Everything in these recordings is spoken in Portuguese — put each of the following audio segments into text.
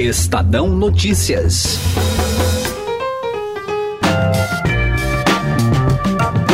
Estadão Notícias.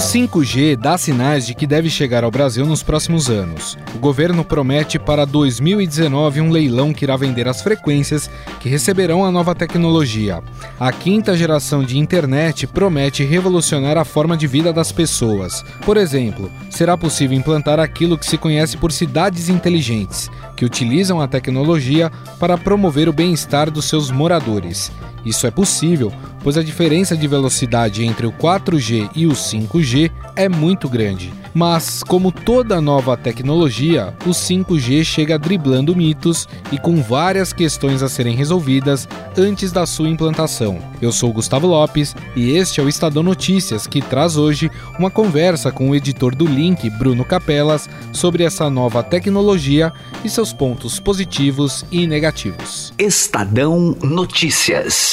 5G dá sinais de que deve chegar ao Brasil nos próximos anos. O governo promete para 2019 um leilão que irá vender as frequências que receberão a nova tecnologia. A quinta geração de internet promete revolucionar a forma de vida das pessoas. Por exemplo, será possível implantar aquilo que se conhece por cidades inteligentes, que utilizam a tecnologia para promover o bem-estar dos seus moradores. Isso é possível, pois a diferença de velocidade entre o 4G e o 5G é muito grande. Mas, como toda nova tecnologia, o 5G chega driblando mitos e com várias questões a serem resolvidas antes da sua implantação. Eu sou Gustavo Lopes e este é o Estadão Notícias, que traz hoje uma conversa com o editor do Link, Bruno Capelas, sobre essa nova tecnologia e seus pontos positivos e negativos. Estadão Notícias.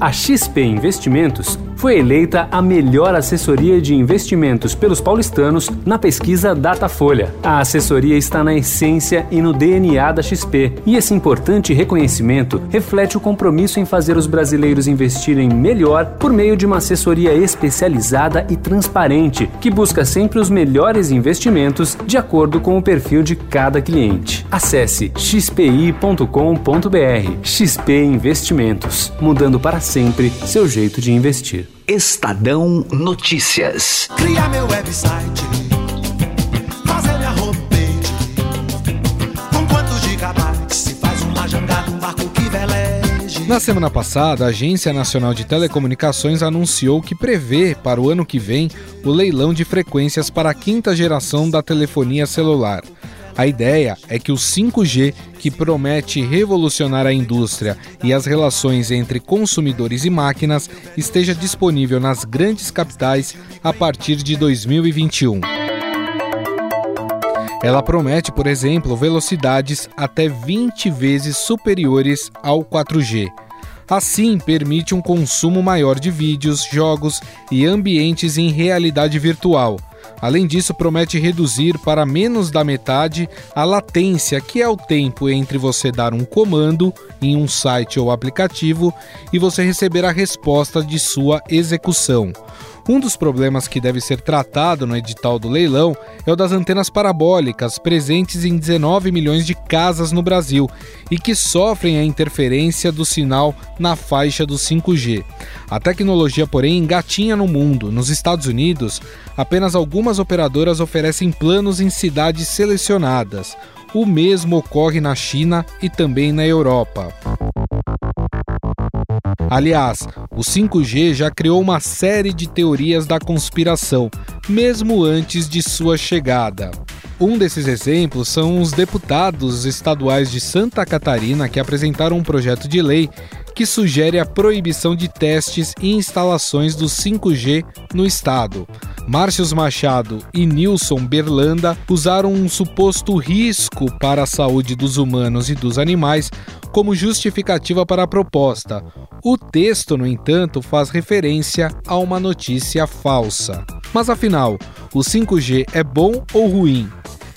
A XP Investimentos foi eleita a melhor assessoria de investimentos pelos paulistanos na pesquisa Datafolha. A assessoria está na essência e no DNA da XP, e esse importante reconhecimento reflete o compromisso em fazer os brasileiros investirem melhor por meio de uma assessoria especializada e transparente, que busca sempre os melhores investimentos de acordo com o perfil de cada cliente. Acesse xpi.com.br. XP Investimentos, mudando para sempre seu jeito de investir. Estadão Notícias. Criar meu website, fazer minha homepage. Com quantos gigabytes se faz uma jangada, um barco que veleje. Na semana passada, a Agência Nacional de Telecomunicações anunciou que prevê para o ano que vem o leilão de frequências para a quinta geração da telefonia celular. A ideia é que o 5G, que promete revolucionar a indústria e as relações entre consumidores e máquinas, esteja disponível nas grandes capitais a partir de 2021. Ela promete, por exemplo, velocidades até 20 vezes superiores ao 4G. Assim, permite um consumo maior de vídeos, jogos e ambientes em realidade virtual Além disso, promete reduzir para menos da metade a latência, que é o tempo entre você dar um comando em um site ou aplicativo e você receber a resposta de sua execução. Um dos problemas que deve ser tratado no edital do leilão é o das antenas parabólicas presentes em 19 milhões de casas no Brasil e que sofrem a interferência do sinal na faixa do 5G. A tecnologia, porém, engatinha no mundo. Nos Estados Unidos, apenas algumas operadoras oferecem planos em cidades selecionadas. O mesmo ocorre na China e também na Europa. Aliás, o 5G já criou uma série de teorias da conspiração, mesmo antes de sua chegada. Um desses exemplos são os deputados estaduais de Santa Catarina que apresentaram um projeto de lei que sugere a proibição de testes e instalações do 5G no estado. Márcios Machado e Nilson Berlanda usaram um suposto risco para a saúde dos humanos e dos animais como justificativa para a proposta. O texto, no entanto, faz referência a uma notícia falsa. Mas afinal, o 5G é bom ou ruim?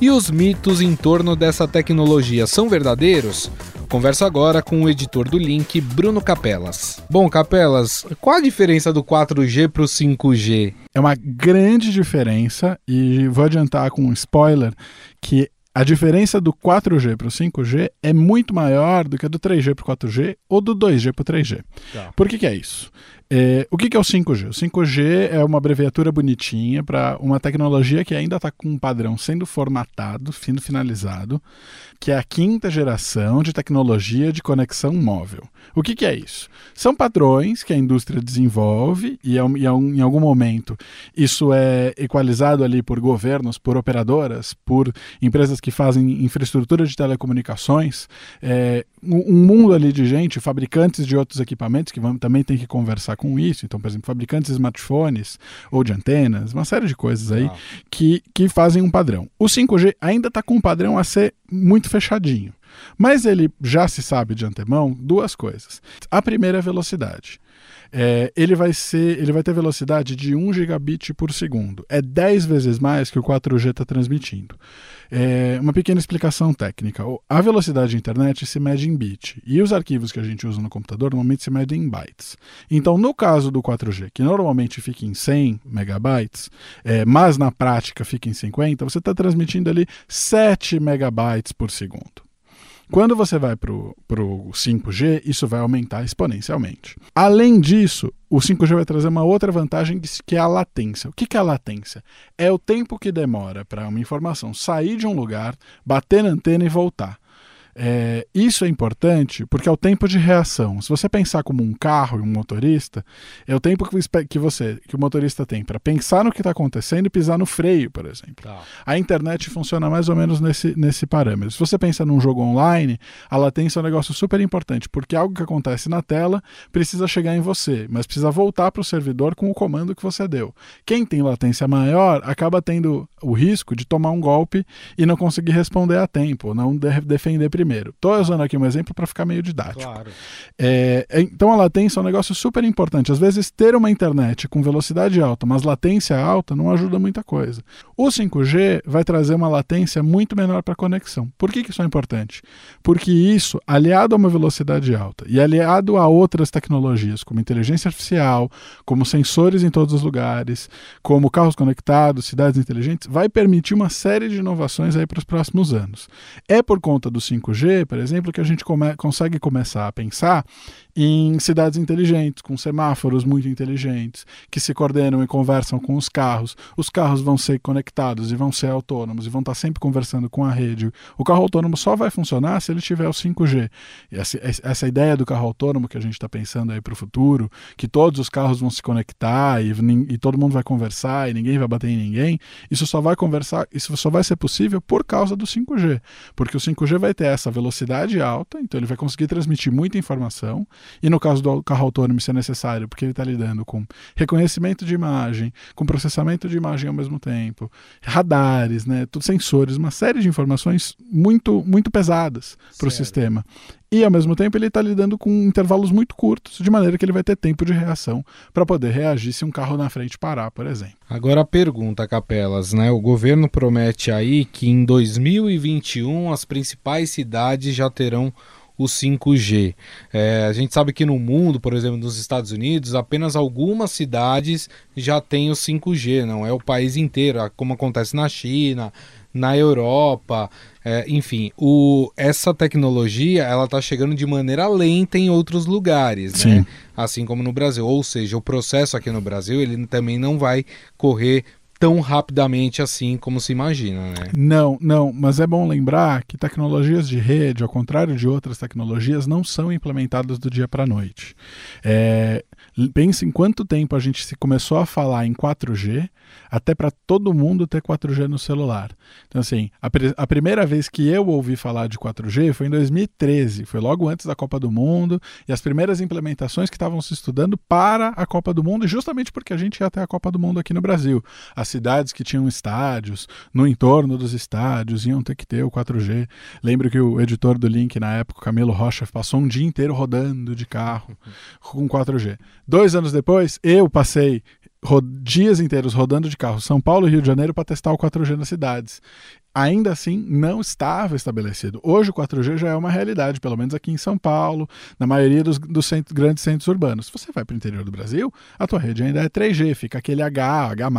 E os mitos em torno dessa tecnologia são verdadeiros? Converso agora com o editor do Link, Bruno Capelas. Bom, Capelas, qual a diferença do 4G para o 5G? É uma grande diferença e vou adiantar com um spoiler que a diferença do 4G para o 5G é muito maior do que a do 3G para o 4G ou do 2G para o 3G. Tá. Por que, que é isso? É, o que, que é o 5G? O 5G é uma abreviatura bonitinha para uma tecnologia que ainda está com um padrão sendo formatado, sendo finalizado, que é a quinta geração de tecnologia de conexão móvel. O que, que é isso? São padrões que a indústria desenvolve e, e em algum momento isso é equalizado ali por governos, por operadoras, por empresas que fazem infraestrutura de telecomunicações, é, um mundo ali de gente, fabricantes de outros equipamentos que vão, também tem que conversar com isso. Então, por exemplo, fabricantes de smartphones ou de antenas, uma série de coisas aí ah. que, que fazem um padrão. O 5G ainda está com um padrão a ser muito fechadinho. Mas ele já se sabe de antemão duas coisas. A primeira é a velocidade. É, ele vai ser, ele vai ter velocidade de 1 gigabit por segundo. É 10 vezes mais que o 4G está transmitindo. É, uma pequena explicação técnica. A velocidade de internet se mede em bit e os arquivos que a gente usa no computador normalmente se medem em bytes. Então, no caso do 4G, que normalmente fica em 100 megabytes, é, mas na prática fica em 50, você está transmitindo ali 7 megabytes por segundo. Quando você vai para o 5G, isso vai aumentar exponencialmente. Além disso, o 5G vai trazer uma outra vantagem que é a latência. O que é a latência? É o tempo que demora para uma informação sair de um lugar, bater na antena e voltar. É, isso é importante porque é o tempo de reação. Se você pensar como um carro e um motorista, é o tempo que você, que o motorista tem para pensar no que está acontecendo e pisar no freio, por exemplo. Tá. A internet funciona mais ou menos nesse, nesse parâmetro. Se você pensa num jogo online, a latência é um negócio super importante, porque algo que acontece na tela precisa chegar em você, mas precisa voltar para o servidor com o comando que você deu. Quem tem latência maior acaba tendo o risco de tomar um golpe e não conseguir responder a tempo, não defender primeiro primeiro. Estou usando aqui um exemplo para ficar meio didático. Claro. É, é, então a latência é um negócio super importante. Às vezes ter uma internet com velocidade alta, mas latência alta não ajuda muita coisa. O 5G vai trazer uma latência muito menor para a conexão. Por que, que isso é importante? Porque isso, aliado a uma velocidade alta e aliado a outras tecnologias, como inteligência artificial, como sensores em todos os lugares, como carros conectados, cidades inteligentes, vai permitir uma série de inovações aí para os próximos anos. É por conta do 5G 5G, por exemplo, que a gente come consegue começar a pensar em cidades inteligentes, com semáforos muito inteligentes, que se coordenam e conversam com os carros. Os carros vão ser conectados e vão ser autônomos e vão estar sempre conversando com a rede. O carro autônomo só vai funcionar se ele tiver o 5G. E essa, essa ideia do carro autônomo que a gente está pensando aí para o futuro, que todos os carros vão se conectar e, e todo mundo vai conversar e ninguém vai bater em ninguém, isso só vai conversar, isso só vai ser possível por causa do 5G, porque o 5G vai ter essa velocidade alta, então ele vai conseguir transmitir muita informação e no caso do carro autônomo, isso é necessário, porque ele está lidando com reconhecimento de imagem, com processamento de imagem ao mesmo tempo, radares, né, tudo, sensores, uma série de informações muito, muito pesadas para o sistema. E ao mesmo tempo ele está lidando com intervalos muito curtos, de maneira que ele vai ter tempo de reação para poder reagir se um carro na frente parar, por exemplo. Agora a pergunta, Capelas, né? O governo promete aí que em 2021 as principais cidades já terão o 5G. É, a gente sabe que no mundo, por exemplo, nos Estados Unidos, apenas algumas cidades já têm o 5G, não é o país inteiro, como acontece na China, na Europa, é, enfim, o, essa tecnologia ela está chegando de maneira lenta em outros lugares, né? assim como no Brasil. Ou seja, o processo aqui no Brasil ele também não vai correr tão rapidamente assim como se imagina, né? Não, não, mas é bom lembrar que tecnologias de rede, ao contrário de outras tecnologias, não são implementadas do dia para a noite. É, pense em quanto tempo a gente se começou a falar em 4G até para todo mundo ter 4G no celular. Então, assim, a, a, primeira vez que eu ouvi falar de 4G foi em 2013, foi logo antes da Copa do Mundo, e as primeiras implementações que estavam se estudando para a Copa do Mundo, justamente porque a gente ia ter a Copa do Mundo aqui no Brasil. As cidades que tinham estádios, no entorno dos estádios, iam ter que ter o 4G. Lembro que o editor do Link na época, Camilo Rocha, passou um dia inteiro rodando de carro com 4G. Dois anos depois, eu passei dias inteiros rodando de carro São Paulo e Rio de Janeiro para testar o 4G nas cidades ainda assim não estava estabelecido. Hoje o 4G já é uma realidade, pelo menos aqui em São Paulo, na maioria dos, dos centros, grandes centros urbanos. Se você vai para o interior do Brasil, a tua rede ainda é 3G, fica aquele H, H+,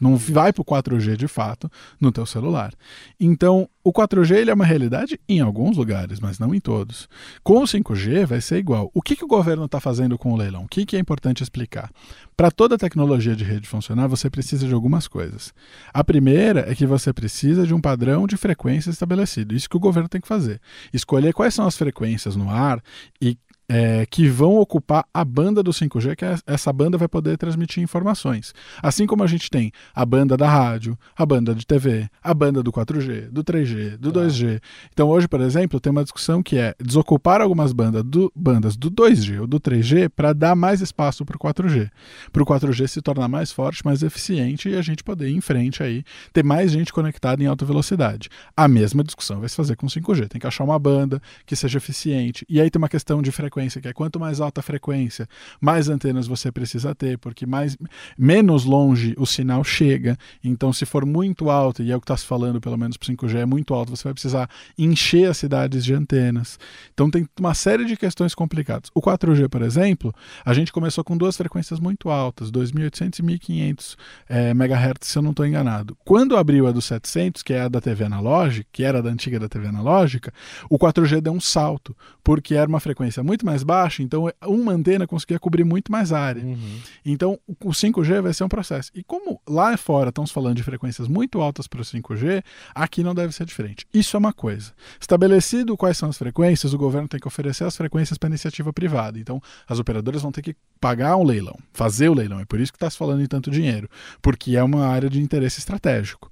não vai para o 4G de fato no teu celular. Então, o 4G ele é uma realidade em alguns lugares, mas não em todos. Com o 5G vai ser igual. O que, que o governo está fazendo com o leilão? O que, que é importante explicar? Para toda tecnologia de rede funcionar, você precisa de algumas coisas. A primeira é que você precisa de um padrão de frequência estabelecido. Isso que o governo tem que fazer. Escolher quais são as frequências no ar e é, que vão ocupar a banda do 5G, que é, essa banda vai poder transmitir informações. Assim como a gente tem a banda da rádio, a banda de TV, a banda do 4G, do 3G, do 2G. Então hoje, por exemplo, tem uma discussão que é desocupar algumas bandas do, bandas do 2G ou do 3G para dar mais espaço para o 4G. Para o 4G se tornar mais forte, mais eficiente e a gente poder ir em frente aí, ter mais gente conectada em alta velocidade. A mesma discussão vai se fazer com o 5G. Tem que achar uma banda que seja eficiente. E aí tem uma questão de frequência frequência, que é quanto mais alta a frequência, mais antenas você precisa ter, porque mais menos longe o sinal chega. Então, se for muito alto, e é o que está se falando, pelo menos para 5G, é muito alto, você vai precisar encher as cidades de antenas. Então, tem uma série de questões complicadas. O 4G, por exemplo, a gente começou com duas frequências muito altas, 2.800 e 1.500 é, MHz, se eu não estou enganado. Quando abriu a do 700, que é a da TV analógica, que era da antiga da TV analógica, o 4G deu um salto, porque era uma frequência muito mais baixa, então uma antena conseguia cobrir muito mais área. Uhum. Então o 5G vai ser um processo. E como lá fora estamos falando de frequências muito altas para o 5G, aqui não deve ser diferente. Isso é uma coisa. Estabelecido quais são as frequências, o governo tem que oferecer as frequências para iniciativa privada. Então as operadoras vão ter que pagar um leilão, fazer o leilão. É por isso que está se falando em tanto dinheiro, porque é uma área de interesse estratégico.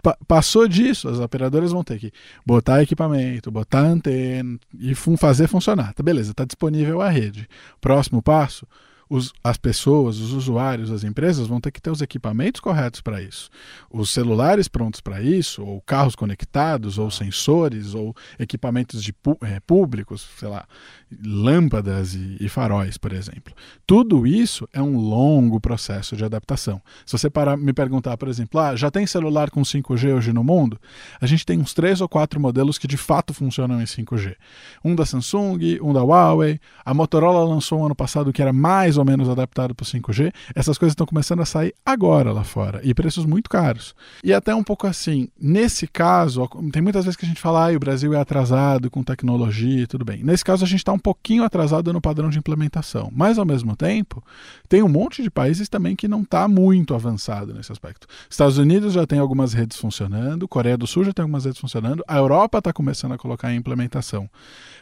Pa passou disso, as operadoras vão ter que botar equipamento, botar antena e fazer funcionar. Tá beleza, está disponível a rede. Próximo passo, os, as pessoas, os usuários, as empresas vão ter que ter os equipamentos corretos para isso. Os celulares prontos para isso, ou carros conectados, ou sensores, ou equipamentos de é, públicos, sei lá, lâmpadas e, e, faróis, por exemplo. Tudo isso é um longo processo de adaptação. Se você parar, me perguntar, por exemplo, ah, já tem celular com 5G hoje no mundo? A gente tem uns três ou quatro modelos que de fato funcionam em 5G. Um da Samsung, um da Huawei. A Motorola lançou um ano passado que era mais ou menos adaptado para o 5G. Essas coisas estão começando a sair agora lá fora e preços muito caros. E até um pouco assim, nesse caso, tem muitas vezes que a gente fala, ah, o Brasil é atrasado com tecnologia e tudo bem. Nesse caso, a gente está um pouquinho atrasado no padrão de implementação, mas ao mesmo tempo, tem um monte de países também que não está muito avançado nesse aspecto. Estados Unidos já tem algumas redes funcionando, Coreia do Sul já tem algumas redes funcionando, a Europa está começando a colocar em implementação.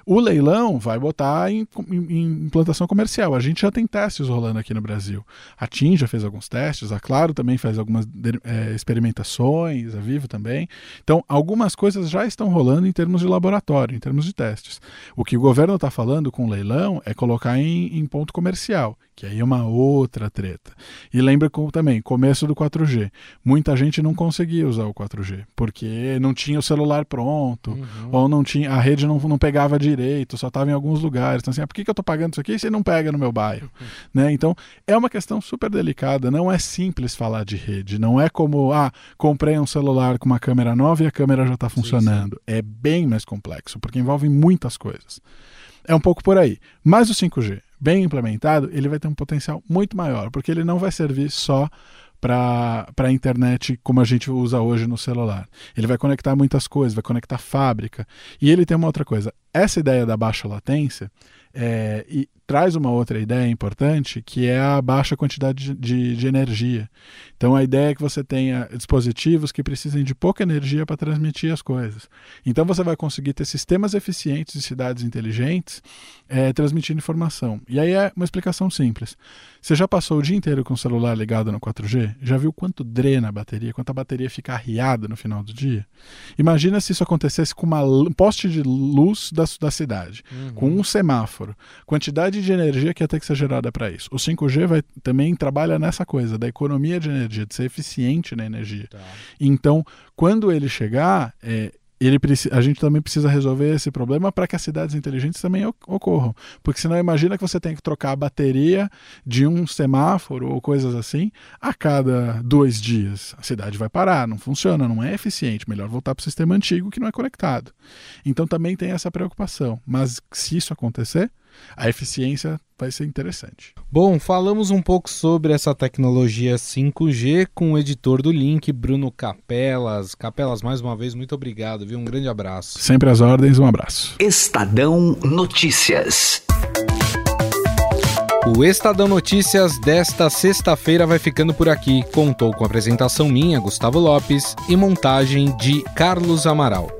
O leilão vai botar em, em, em implantação comercial. A gente já tem testes testes rolando aqui no Brasil. A TIM já fez alguns testes, a Claro também faz algumas é, experimentações, a Vivo também. Então, algumas coisas já estão rolando em termos de laboratório, em termos de testes. O que o governo está falando com o leilão é colocar em, em ponto comercial, que aí é uma outra treta. E lembra com, também, começo do 4G. Muita gente não conseguia usar o 4G, porque não tinha o celular pronto, uhum. ou não tinha, a rede não, não pegava direito, só estava em alguns lugares. Então, assim, ah, por que, que eu estou pagando isso aqui se não pega no meu bairro? Uhum. Né? Então, é uma questão super delicada, não é simples falar de rede, não é como, ah, comprei um celular com uma câmera nova e a câmera já está funcionando. Sim, sim. É bem mais complexo, porque envolve muitas coisas. É um pouco por aí. Mas o 5G, bem implementado, ele vai ter um potencial muito maior, porque ele não vai servir só para a internet como a gente usa hoje no celular. Ele vai conectar muitas coisas, vai conectar fábrica. E ele tem uma outra coisa. Essa ideia da baixa latência é, e traz uma outra ideia importante, que é a baixa quantidade de, de, energia. Então, a ideia é que você tenha dispositivos que precisem de pouca energia para transmitir as coisas. Então, você vai conseguir ter sistemas eficientes de cidades inteligentes é, transmitindo informação. E aí é uma explicação simples. Você já passou o dia inteiro com o celular ligado no 4G? Já viu quanto drena a bateria, quanto a bateria fica arriada no final do dia? Imagina se isso acontecesse com uma, um poste de luz da, da cidade, uhum. com um semáforo, quantidade de energia que ia ter que ser gerada para isso. O 5G vai, também trabalha nessa coisa da economia de energia, de ser eficiente na energia. Tá. Então, quando ele chegar, é, ele a gente também precisa resolver esse problema para que as cidades inteligentes também ocorram. Porque senão imagina que você tem que trocar a bateria de um semáforo ou coisas assim a cada dois dias. A cidade vai parar, não funciona, não é eficiente. Melhor voltar para o sistema antigo que não é conectado. Então também tem essa preocupação. Mas se isso acontecer, a eficiência vai ser interessante. Bom, falamos um pouco sobre essa tecnologia 5G com o editor do Link, Bruno Capelas. Capelas, mais uma vez, muito obrigado, viu? Um grande abraço. Sempre às ordens, um abraço. Estadão Notícias. O Estadão Notícias desta sexta-feira vai ficando por aqui. Contou com a apresentação minha, Gustavo Lopes, e montagem de Carlos Amaral.